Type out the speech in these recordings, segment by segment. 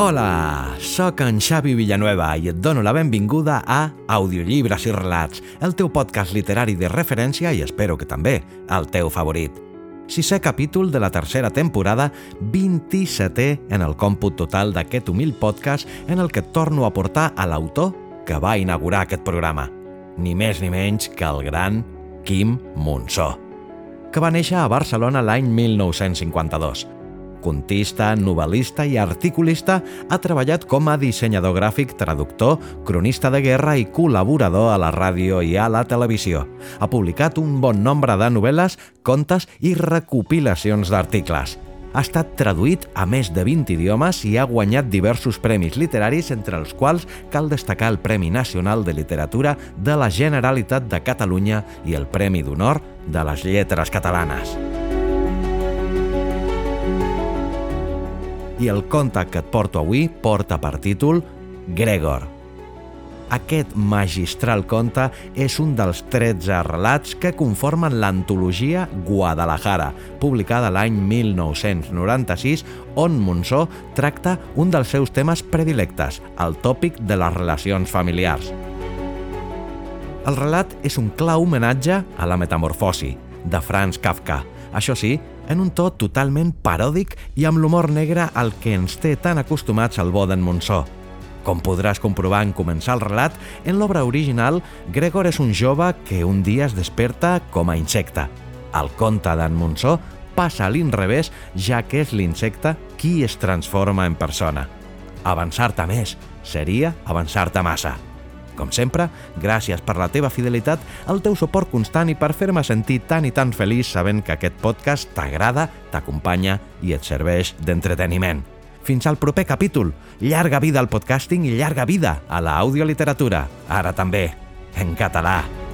Hola, sóc en Xavi Villanueva i et dono la benvinguda a Audiollibres i Relats, el teu podcast literari de referència i espero que també el teu favorit. Sisè capítol de la tercera temporada, 27è en el còmput total d'aquest humil podcast en el que torno a portar a l'autor que va inaugurar aquest programa. Ni més ni menys que el gran Quim Monsó, que va néixer a Barcelona l'any 1952 contista, novel·lista i articulista, ha treballat com a dissenyador gràfic, traductor, cronista de guerra i col·laborador a la ràdio i a la televisió. Ha publicat un bon nombre de novel·les, contes i recopilacions d'articles. Ha estat traduït a més de 20 idiomes i ha guanyat diversos premis literaris, entre els quals cal destacar el Premi Nacional de Literatura de la Generalitat de Catalunya i el Premi d'Honor de les Lletres Catalanes. I el conte que et porto avui porta per títol Gregor. Aquest magistral conte és un dels 13 relats que conformen l'antologia Guadalajara, publicada l'any 1996, on Monsó tracta un dels seus temes predilectes, el tòpic de les relacions familiars. El relat és un clar homenatge a la metamorfosi, de Franz Kafka, això sí, en un to totalment paròdic i amb l'humor negre al que ens té tan acostumats al bo d'en Monsó. Com podràs comprovar en començar el relat, en l'obra original, Gregor és un jove que un dia es desperta com a insecte. El conte d'en Monsó passa a l'inrevés, ja que és l'insecte qui es transforma en persona. Avançar-te més seria avançar-te massa. Com sempre, gràcies per la teva fidelitat, el teu suport constant i per fer-me sentir tan i tan feliç sabent que aquest podcast t'agrada, t'acompanya i et serveix d'entreteniment. Fins al proper capítol. Llarga vida al podcasting i llarga vida a l'audioliteratura. Ara també, en català.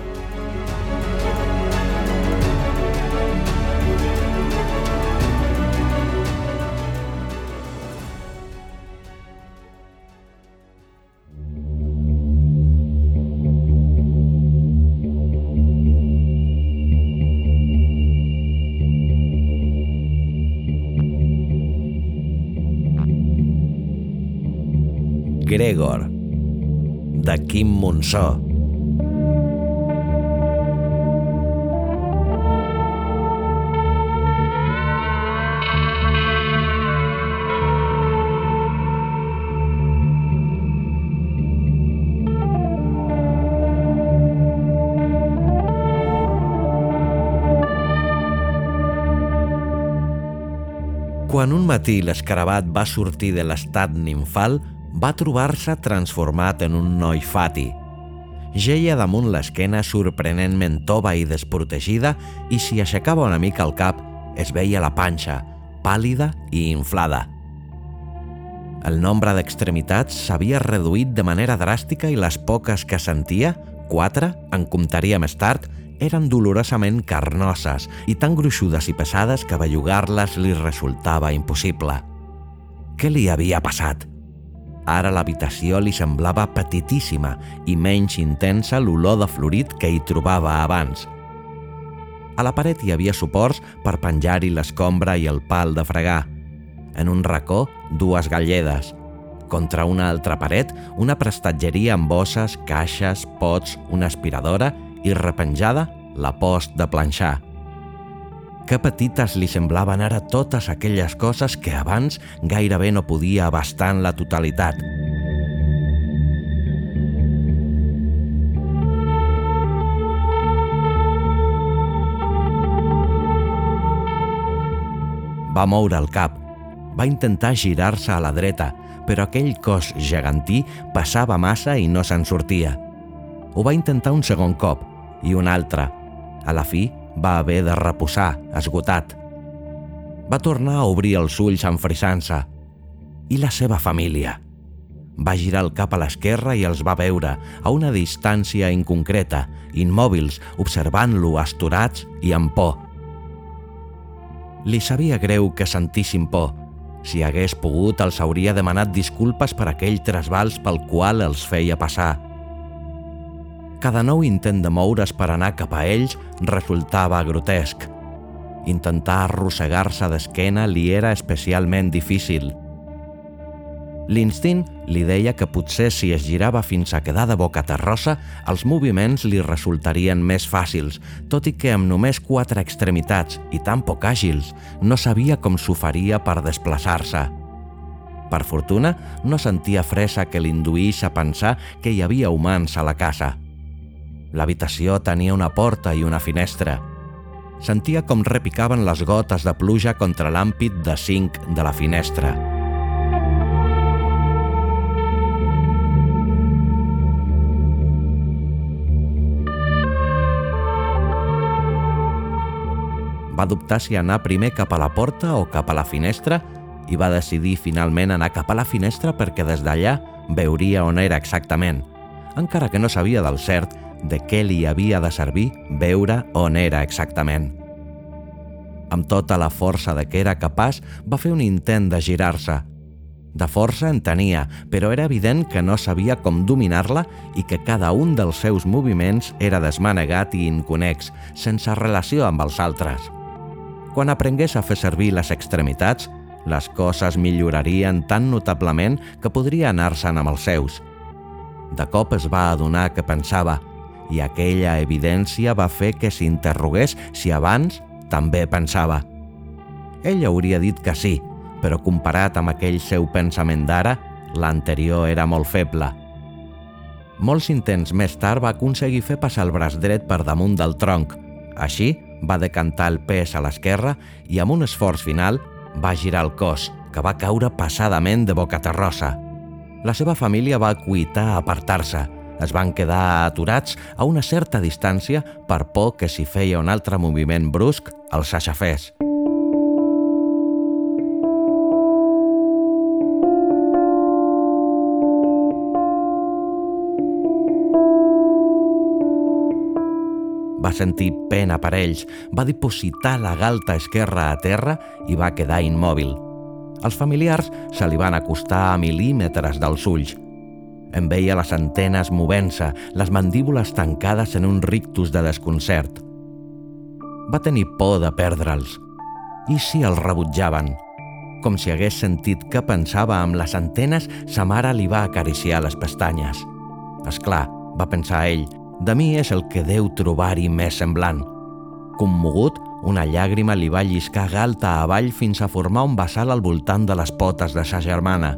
Gregor, de Quim Monsó. Quan un matí l'escarabat va sortir de l'estat nimfal, va trobar-se transformat en un noi fati. Geia damunt l'esquena sorprenentment tova i desprotegida i si aixecava una mica el cap es veia la panxa, pàl·lida i inflada. El nombre d'extremitats s'havia reduït de manera dràstica i les poques que sentia, quatre, en comptaria més tard, eren dolorosament carnoses i tan gruixudes i pesades que bellugar-les li resultava impossible. Què li havia passat? Ara l'habitació li semblava petitíssima i menys intensa l'olor de florit que hi trobava abans. A la paret hi havia suports per penjar-hi l'escombra i el pal de fregar. En un racó, dues galledes. Contra una altra paret, una prestatgeria amb bosses, caixes, pots, una aspiradora i repenjada, la post de planxar. Que petites li semblaven ara totes aquelles coses que abans gairebé no podia abastar en la totalitat. Va moure el cap. Va intentar girar-se a la dreta, però aquell cos gegantí passava massa i no se'n sortia. Ho va intentar un segon cop, i un altre. A la fi, va haver de reposar, esgotat. Va tornar a obrir els ulls enfrisant-se. I la seva família? Va girar el cap a l'esquerra i els va veure, a una distància inconcreta, immòbils, observant-lo asturats i amb por. Li sabia greu que sentissin por. Si hagués pogut, els hauria demanat disculpes per aquell trasbals pel qual els feia passar. Cada nou intent de moure's per anar cap a ells resultava grotesc. Intentar arrossegar-se d'esquena li era especialment difícil – L'instint li deia que potser si es girava fins a quedar de boca terrossa, els moviments li resultarien més fàcils, tot i que amb només quatre extremitats i tan poc àgils, no sabia com s'ho faria per desplaçar-se. Per fortuna, no sentia fresa que l'induís a pensar que hi havia humans a la casa. L'habitació tenia una porta i una finestra. Sentia com repicaven les gotes de pluja contra l'àmpit de zinc de la finestra. Va dubtar si anar primer cap a la porta o cap a la finestra i va decidir finalment anar cap a la finestra perquè des d'allà veuria on era exactament, encara que no sabia del cert de què li havia de servir veure on era exactament. Amb tota la força de què era capaç, va fer un intent de girar-se. De força en tenia, però era evident que no sabia com dominar-la i que cada un dels seus moviments era desmanegat i inconex, sense relació amb els altres. Quan aprengués a fer servir les extremitats, les coses millorarien tan notablement que podria anar-se'n amb els seus. De cop es va adonar que pensava i aquella evidència va fer que s'interrogués si abans també pensava. Ell hauria dit que sí, però comparat amb aquell seu pensament d'ara, l'anterior era molt feble. Molts intents més tard va aconseguir fer passar el braç dret per damunt del tronc. Així, va decantar el pes a l'esquerra i amb un esforç final va girar el cos, que va caure passadament de boca terrossa. La seva família va cuitar a apartar-se. Es van quedar aturats a una certa distància per por que si feia un altre moviment brusc els aixafés. Va sentir pena per ells, va dipositar la galta esquerra a terra i va quedar immòbil. Els familiars se li van acostar a mil·límetres dels ulls. En veia les antenes movent-se, les mandíbules tancades en un rictus de desconcert. Va tenir por de perdre'ls. I si els rebutjaven? Com si hagués sentit que pensava amb les antenes, sa mare li va acariciar les pestanyes. És clar, va pensar ell, de mi és el que deu trobar-hi més semblant. Commogut, una llàgrima li va lliscar galta avall fins a formar un vessal al voltant de les potes de sa germana.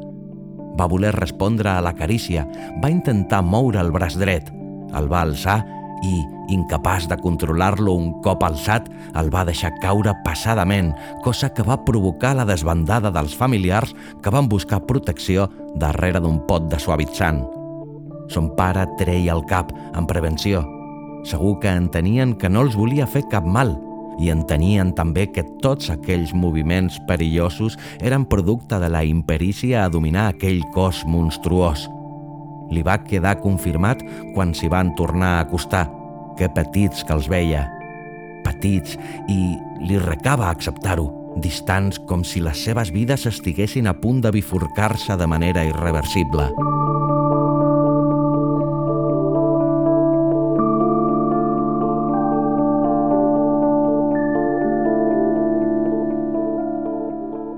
Va voler respondre a la carícia, va intentar moure el braç dret, el va alçar i, incapaç de controlar-lo un cop alçat, el va deixar caure passadament, cosa que va provocar la desbandada dels familiars que van buscar protecció darrere d'un pot de suavitzant. Son pare treia el cap en prevenció. Segur que entenien que no els volia fer cap mal i entenien també que tots aquells moviments perillosos eren producte de la imperícia a dominar aquell cos monstruós. Li va quedar confirmat quan s'hi van tornar a acostar. Que petits que els veia. Petits i li recava acceptar-ho, distants com si les seves vides estiguessin a punt de bifurcar-se de manera irreversible.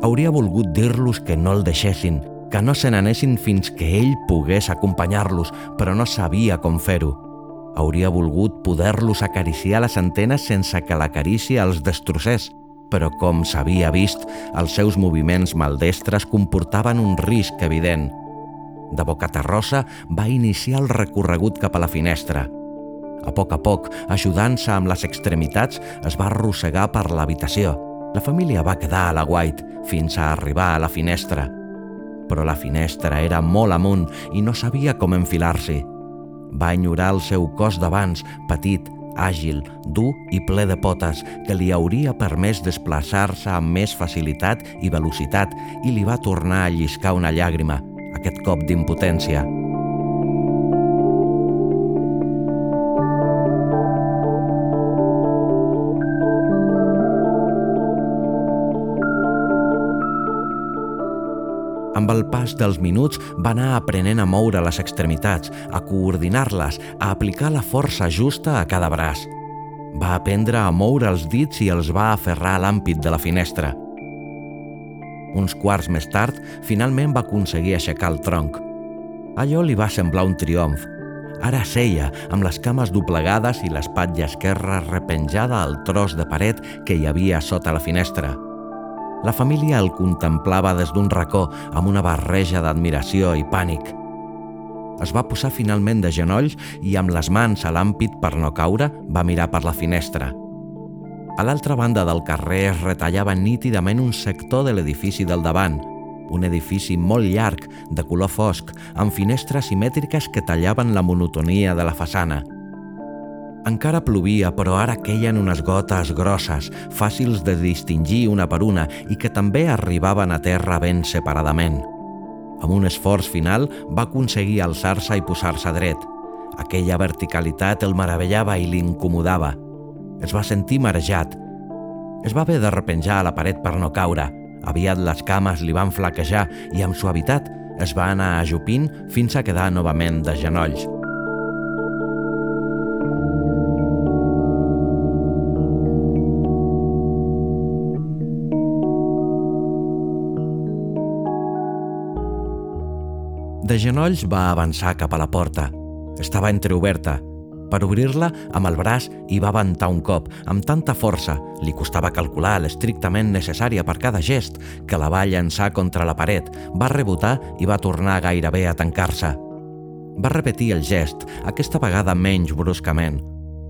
Hauria volgut dir-los que no el deixessin, que no se n'anessin fins que ell pogués acompanyar-los, però no sabia com fer-ho. Hauria volgut poder-los acariciar les antenes sense que la carícia els destrossés, però com s'havia vist, els seus moviments maldestres comportaven un risc evident. De boca terrossa va iniciar el recorregut cap a la finestra. A poc a poc, ajudant-se amb les extremitats, es va arrossegar per l'habitació – la família va quedar a la White fins a arribar a la finestra. Però la finestra era molt amunt i no sabia com enfilar-s'hi. Va enyorar el seu cos d'abans, petit, àgil, dur i ple de potes, que li hauria permès desplaçar-se amb més facilitat i velocitat i li va tornar a lliscar una llàgrima, aquest cop d'impotència. Amb el pas dels minuts va anar aprenent a moure les extremitats, a coordinar-les, a aplicar la força justa a cada braç. Va aprendre a moure els dits i els va aferrar a l'àmpit de la finestra. Uns quarts més tard, finalment va aconseguir aixecar el tronc. Allò li va semblar un triomf. Ara seia, amb les cames doblegades i l'espatlla esquerra repenjada al tros de paret que hi havia sota la finestra – la família el contemplava des d'un racó amb una barreja d'admiració i pànic. Es va posar finalment de genolls i amb les mans a l'àmpit per no caure va mirar per la finestra. A l'altra banda del carrer es retallava nítidament un sector de l'edifici del davant, un edifici molt llarg, de color fosc, amb finestres simètriques que tallaven la monotonia de la façana – encara plovia, però ara queien unes gotes grosses, fàcils de distingir una per una i que també arribaven a terra ben separadament. Amb un esforç final va aconseguir alçar-se i posar-se dret. Aquella verticalitat el meravellava i l'incomodava. Es va sentir marejat. Es va haver de repenjar a la paret per no caure. Aviat les cames li van flaquejar i amb suavitat es va anar ajupint fins a quedar novament de genolls. De genolls va avançar cap a la porta. Estava entreoberta. Per obrir-la, amb el braç hi va aventar un cop, amb tanta força, li costava calcular l'estrictament necessària per cada gest, que la va llançar contra la paret, va rebotar i va tornar gairebé a tancar-se. Va repetir el gest, aquesta vegada menys bruscament.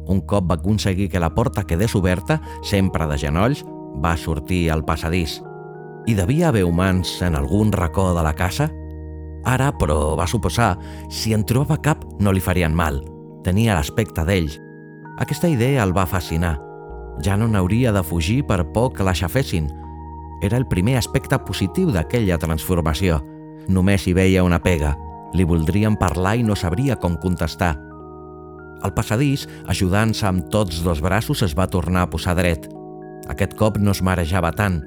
Un cop va aconseguir que la porta quedés oberta, sempre de genolls, va sortir al passadís. Hi devia haver humans en algun racó de la casa? Ara, però, va suposar, si en trobava cap no li farien mal. Tenia l'aspecte d'ells. Aquesta idea el va fascinar. Ja no n'hauria de fugir per por que l'aixafessin. Era el primer aspecte positiu d'aquella transformació. Només hi veia una pega. Li voldrien parlar i no sabria com contestar. Al passadís, ajudant-se amb tots dos braços, es va tornar a posar dret. Aquest cop no es marejava tant.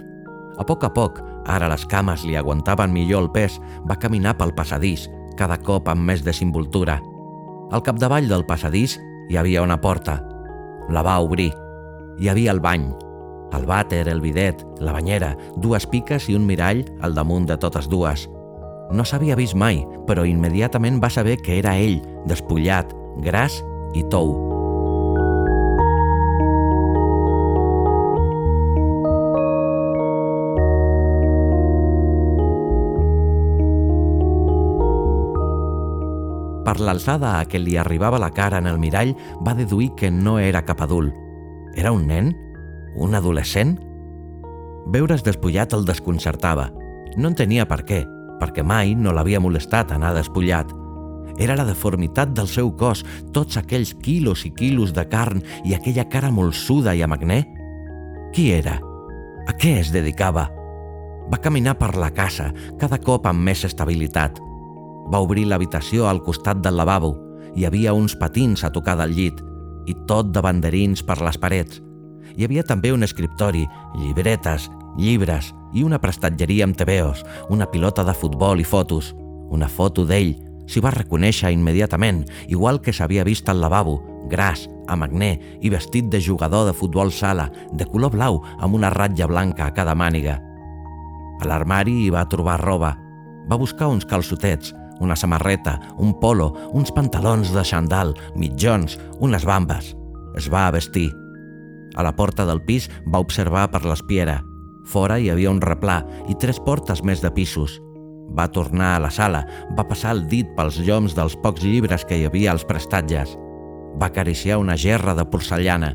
A poc a poc, Ara les cames li aguantaven millor el pes, va caminar pel passadís, cada cop amb més desinvoltura. Al capdavall del passadís hi havia una porta. La va obrir. Hi havia el bany. El vàter, el bidet, la banyera, dues piques i un mirall al damunt de totes dues. No s'havia vist mai, però immediatament va saber que era ell, despullat, gras i tou. Per l'alçada a què li arribava la cara en el mirall, va deduir que no era cap adult. Era un nen? Un adolescent? Veure's despullat el desconcertava. No en tenia per què, perquè mai no l'havia molestat anar despullat. Era la deformitat del seu cos, tots aquells quilos i quilos de carn i aquella cara molsuda i amagner. Qui era? A què es dedicava? Va caminar per la casa, cada cop amb més estabilitat – va obrir l'habitació al costat del lavabo. Hi havia uns patins a tocar del llit i tot de banderins per les parets. Hi havia també un escriptori, llibretes, llibres i una prestatgeria amb tebeos, una pilota de futbol i fotos. Una foto d'ell s'hi va reconèixer immediatament, igual que s'havia vist al lavabo, gras, amagner i vestit de jugador de futbol sala, de color blau amb una ratlla blanca a cada màniga. A l'armari hi va trobar roba. Va buscar uns calçotets, una samarreta, un polo, uns pantalons de xandall, mitjons, unes bambes. Es va vestir. A la porta del pis va observar per l'espiera. Fora hi havia un replà i tres portes més de pisos. Va tornar a la sala, va passar el dit pels lloms dels pocs llibres que hi havia als prestatges. Va acariciar una gerra de porcellana.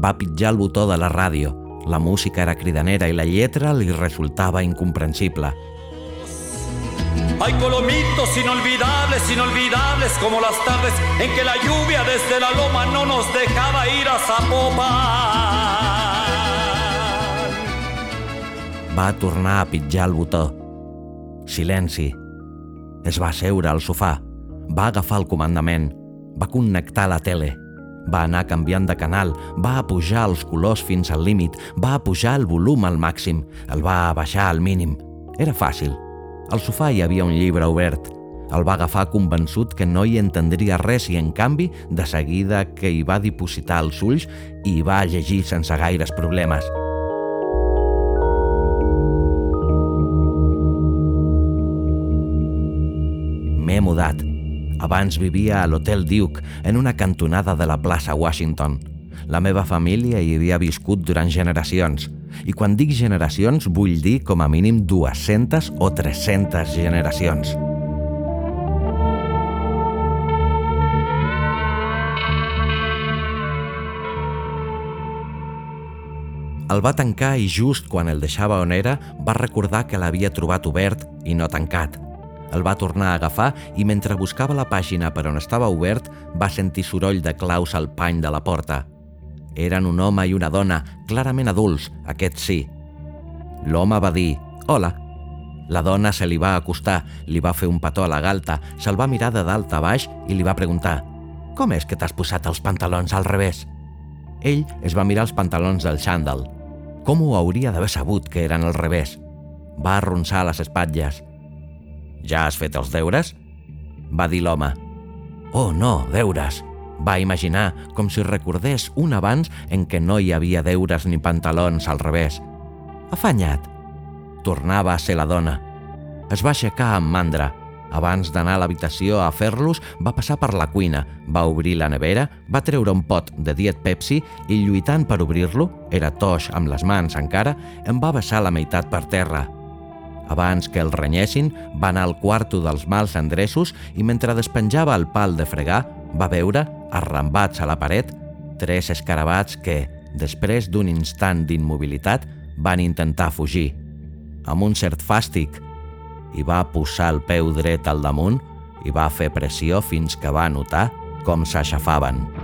Va pitjar el botó de la ràdio. La música era cridanera i la lletra li resultava incomprensible. Hay colomitos inolvidables, inolvidables como las tardes en que la lluvia desde la loma no nos dejaba ir a Zapopan. Va tornar a pitjar el botó. Silenci. Es va seure al sofà. Va agafar el comandament. Va connectar la tele. Va anar canviant de canal, va pujar els colors fins al límit, va pujar el volum al màxim, el va baixar al mínim. Era fàcil. Al sofà hi havia un llibre obert. El va agafar convençut que no hi entendria res i, en canvi, de seguida que hi va dipositar els ulls i hi va llegir sense gaires problemes. M'he mudat. Abans vivia a l'Hotel Duke, en una cantonada de la plaça Washington. La meva família hi havia viscut durant generacions. I quan dic generacions, vull dir com a mínim 200 o 300 generacions. El va tancar i just quan el deixava on era va recordar que l'havia trobat obert i no tancat. El va tornar a agafar i mentre buscava la pàgina per on estava obert va sentir soroll de claus al pany de la porta. Eren un home i una dona, clarament adults, aquest sí. L'home va dir «Hola». La dona se li va acostar, li va fer un petó a la galta, se'l va mirar de dalt a baix i li va preguntar «Com és que t'has posat els pantalons al revés?» Ell es va mirar els pantalons del xandall. Com ho hauria d'haver sabut que eren al revés? Va arronsar les espatlles. «Ja has fet els deures?» va dir l'home. «Oh, no, deures!» Va imaginar com si recordés un abans en què no hi havia deures ni pantalons al revés. Afanyat. Tornava a ser la dona. Es va aixecar amb mandra. Abans d'anar a l'habitació a fer-los, va passar per la cuina, va obrir la nevera, va treure un pot de Diet Pepsi i, lluitant per obrir-lo, era toix amb les mans encara, em va vessar la meitat per terra. Abans que el renyessin, va anar al quarto dels mals endreços i mentre despenjava el pal de fregar, va veure, arrambats a la paret, tres escarabats que, després d'un instant d'immobilitat, van intentar fugir. Amb un cert fàstic, i va posar el peu dret al damunt i va fer pressió fins que va notar com s'aixafaven.